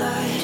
life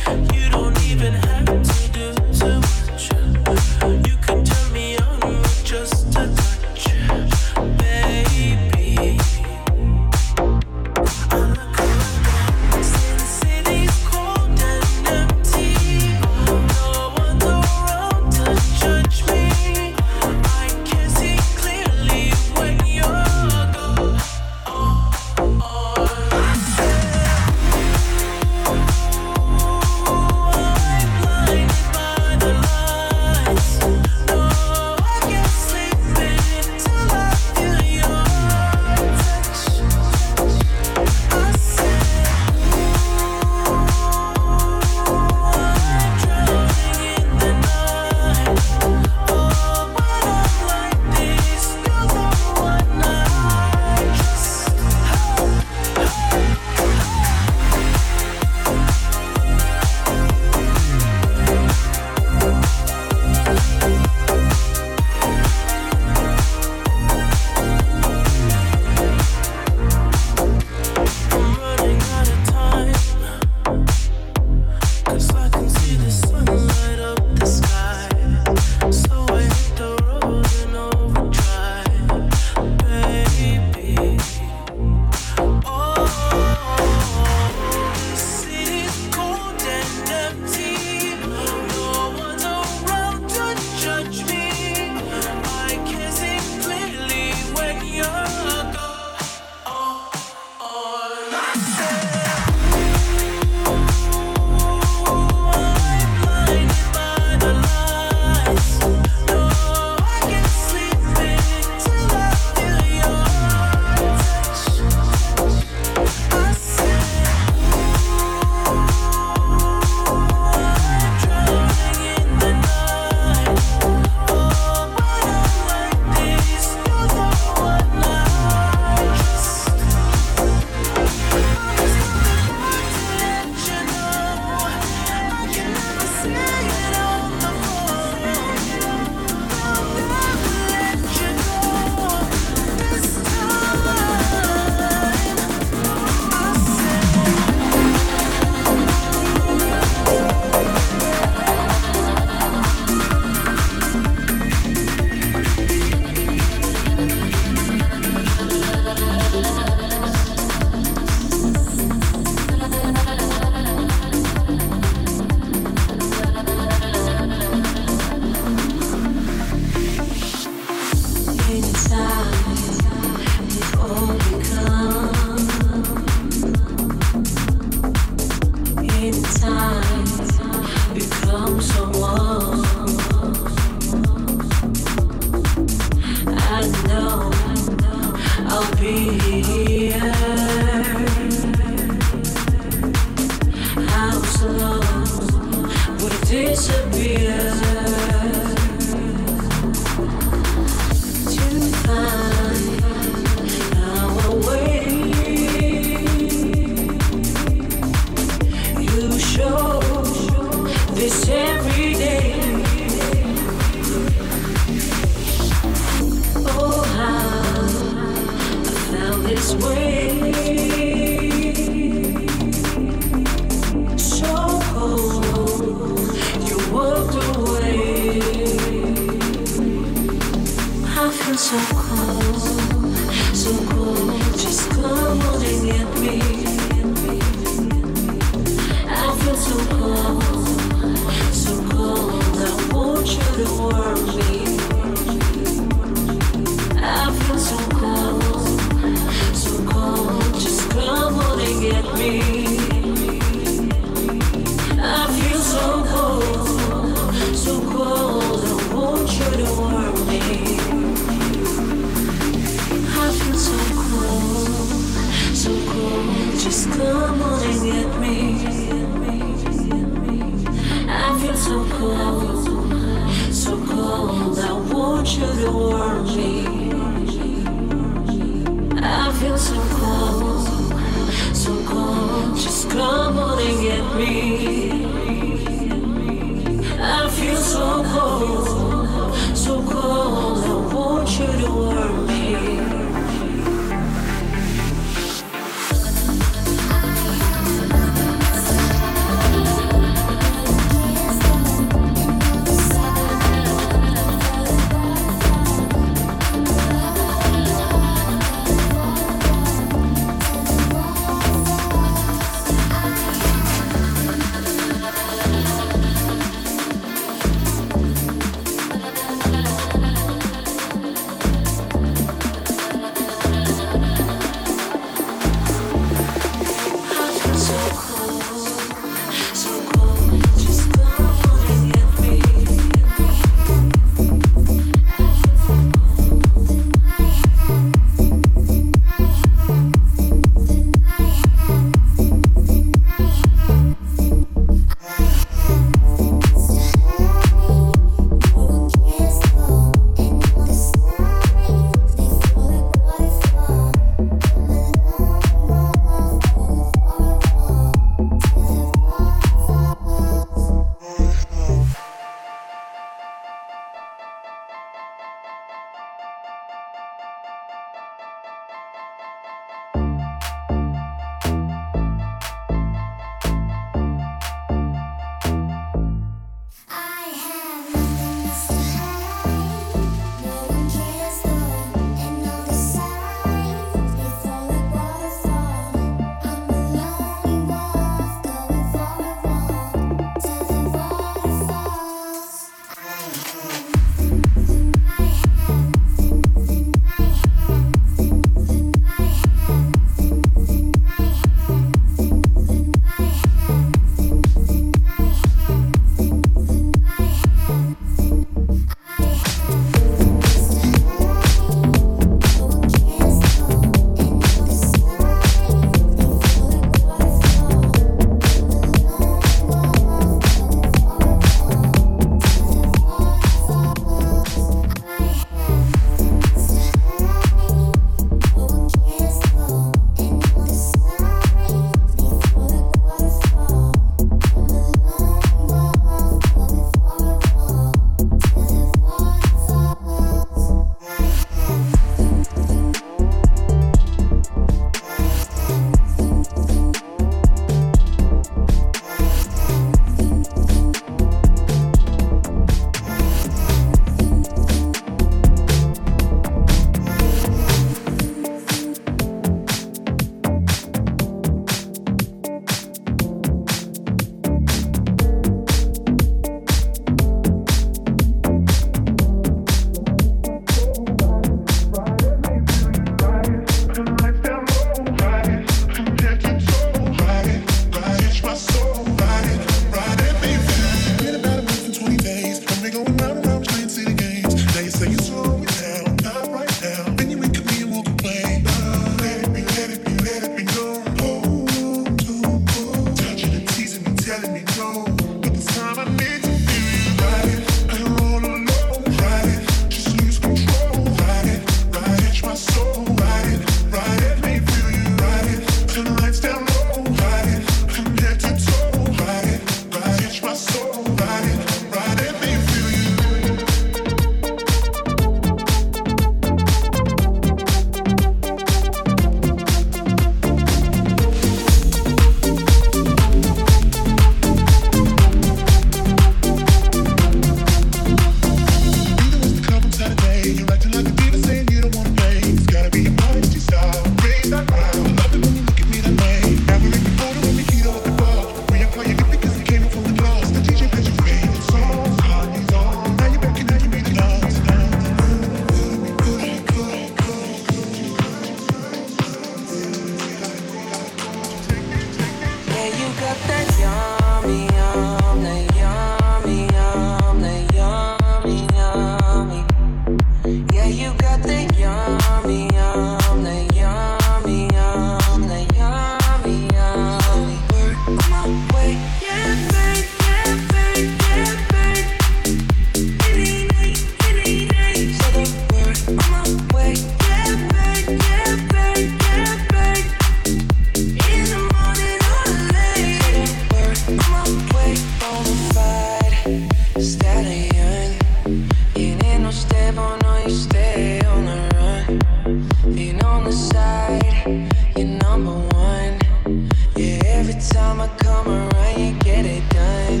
time I come around, you get it done.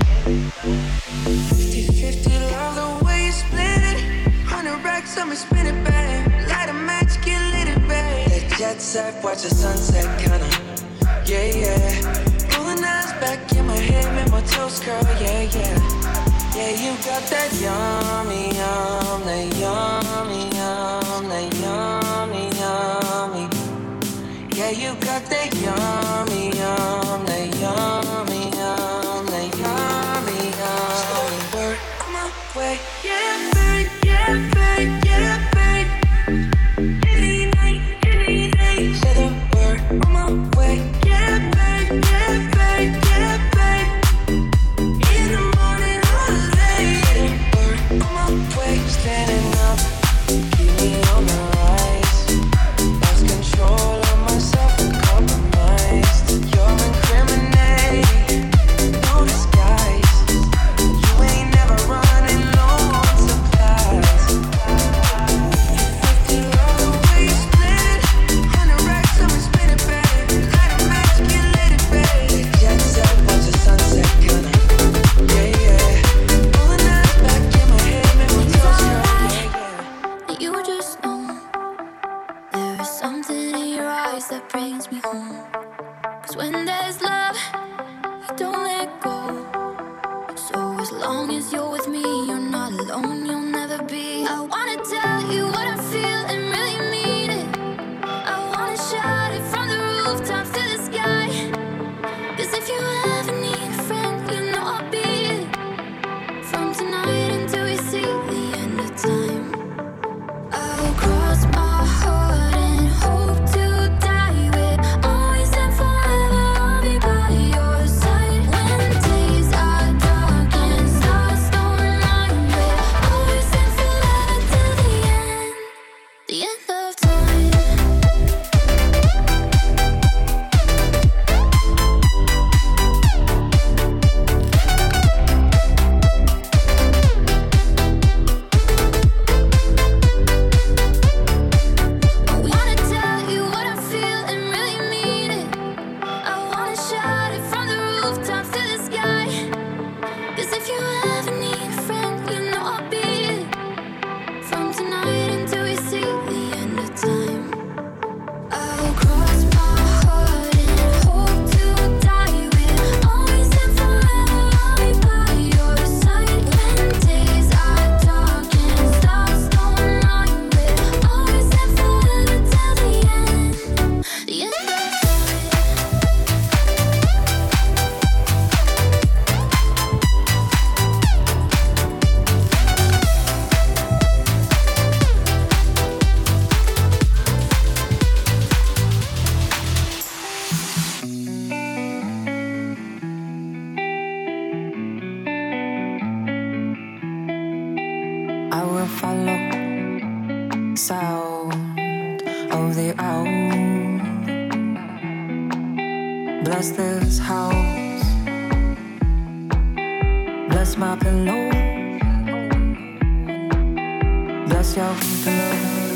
50 love the way you split it. 100 racks on me, spin it back. Light a match, get lit it back. Jet set, watch the sunset, kinda. Yeah, yeah. Rolling eyes back in my head, make my toes curl, yeah, yeah. Yeah, you got that yummy, yum, that yummy, yum, that yummy, yummy. Yeah, you got that yummy, yum. Bless this house. Bless my pillow. Bless your pillow.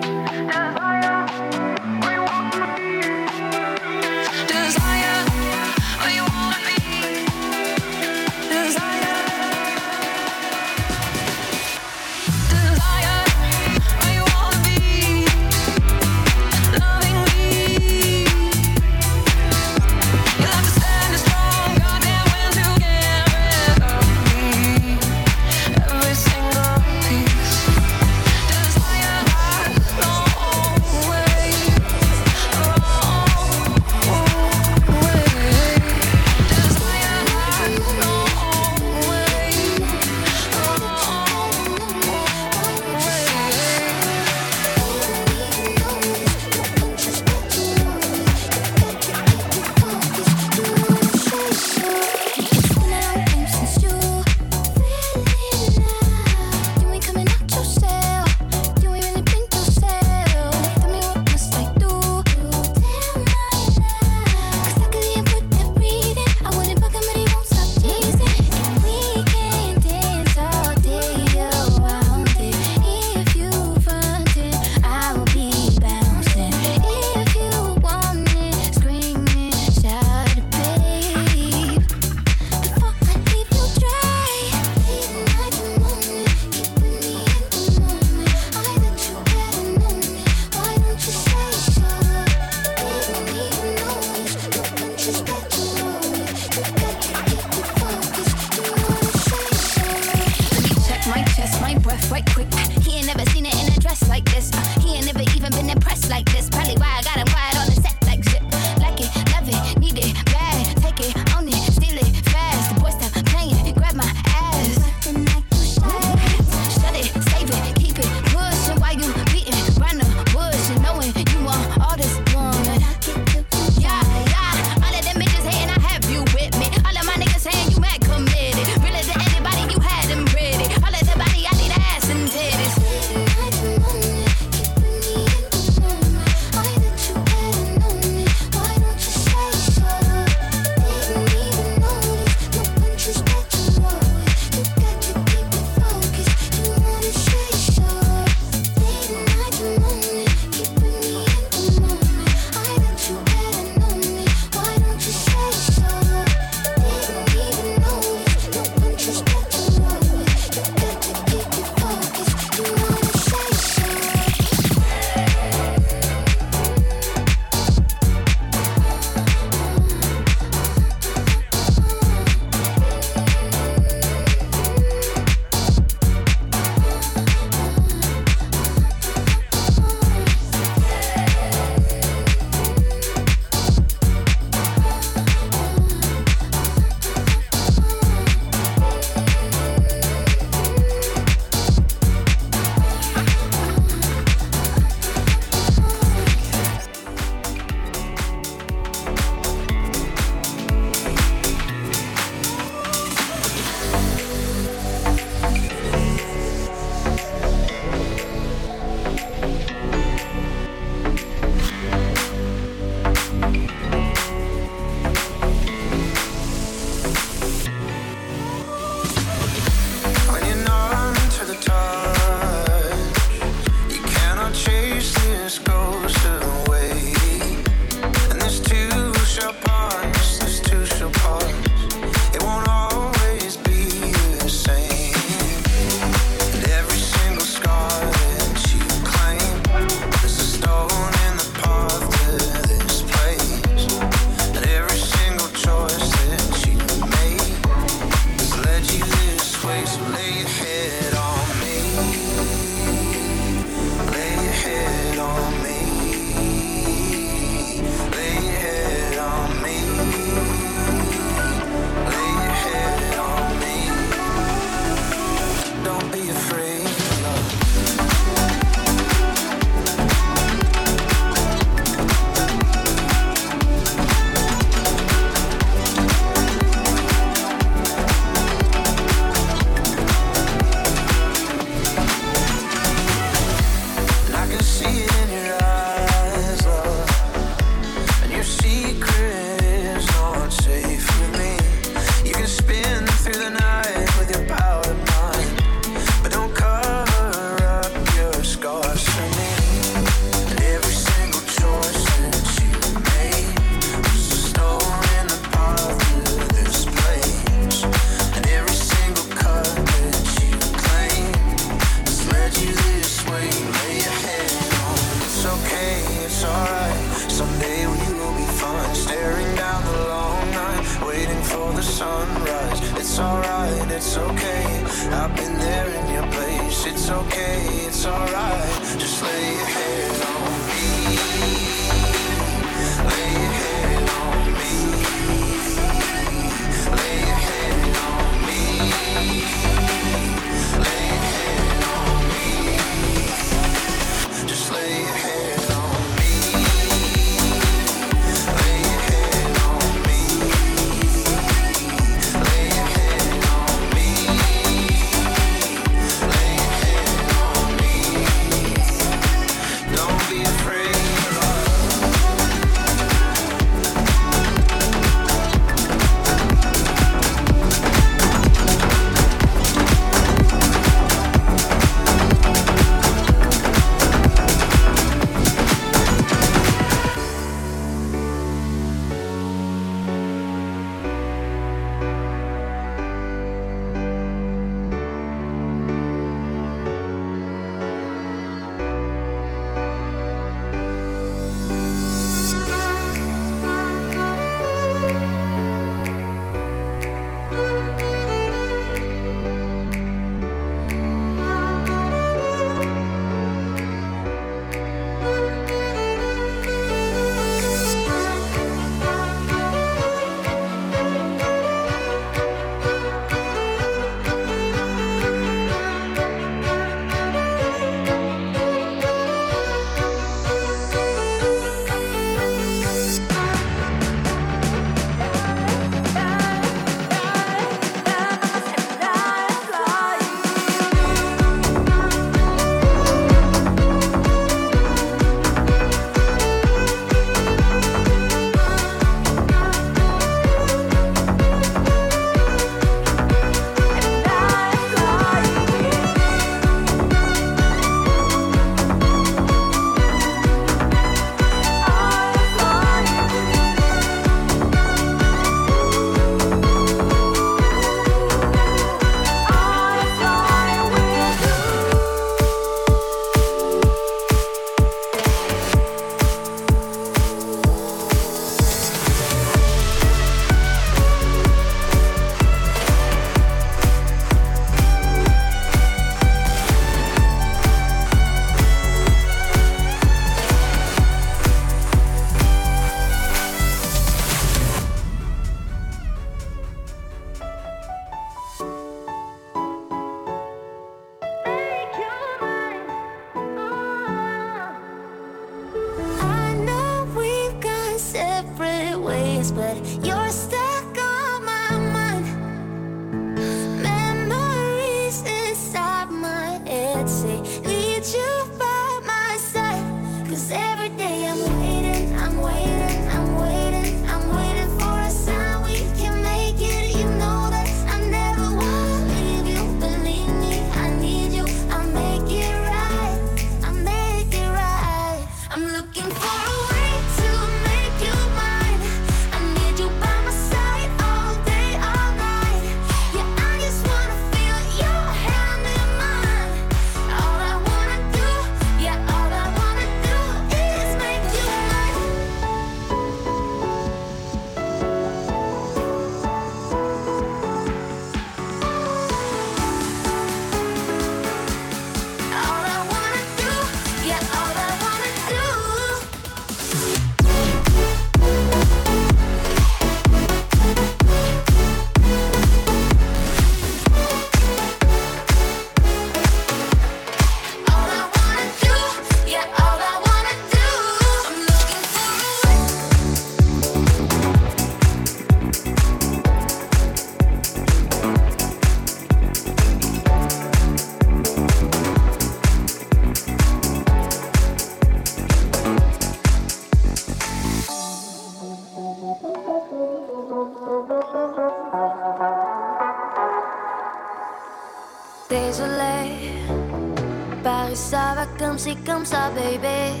Comme c'est comme ça, baby.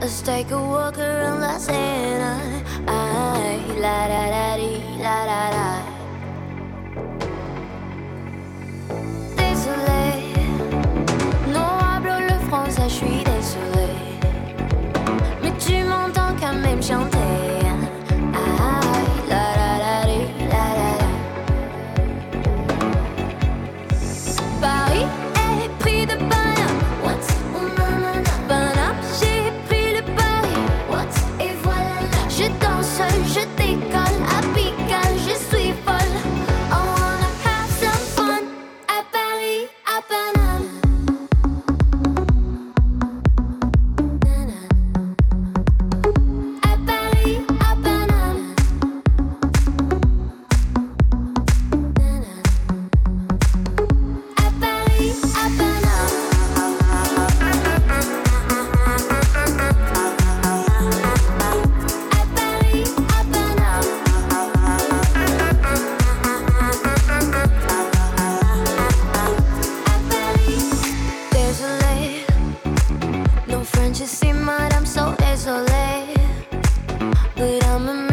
Let's take a walk around La Seine. I, la, la, la. Can't you see, man, I'm so desolate, but I'm a